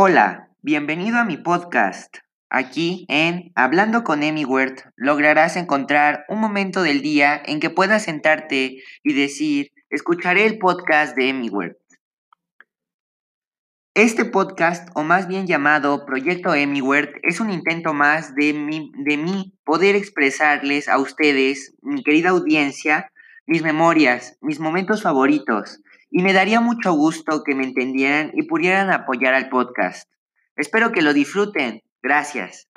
Hola, bienvenido a mi podcast. Aquí en Hablando con Emi Wert lograrás encontrar un momento del día en que puedas sentarte y decir, escucharé el podcast de Emi Wert. Este podcast, o más bien llamado Proyecto Wert, es un intento más de mí, de mí poder expresarles a ustedes, mi querida audiencia, mis memorias, mis momentos favoritos, y me daría mucho gusto que me entendieran y pudieran apoyar al podcast. Espero que lo disfruten. Gracias.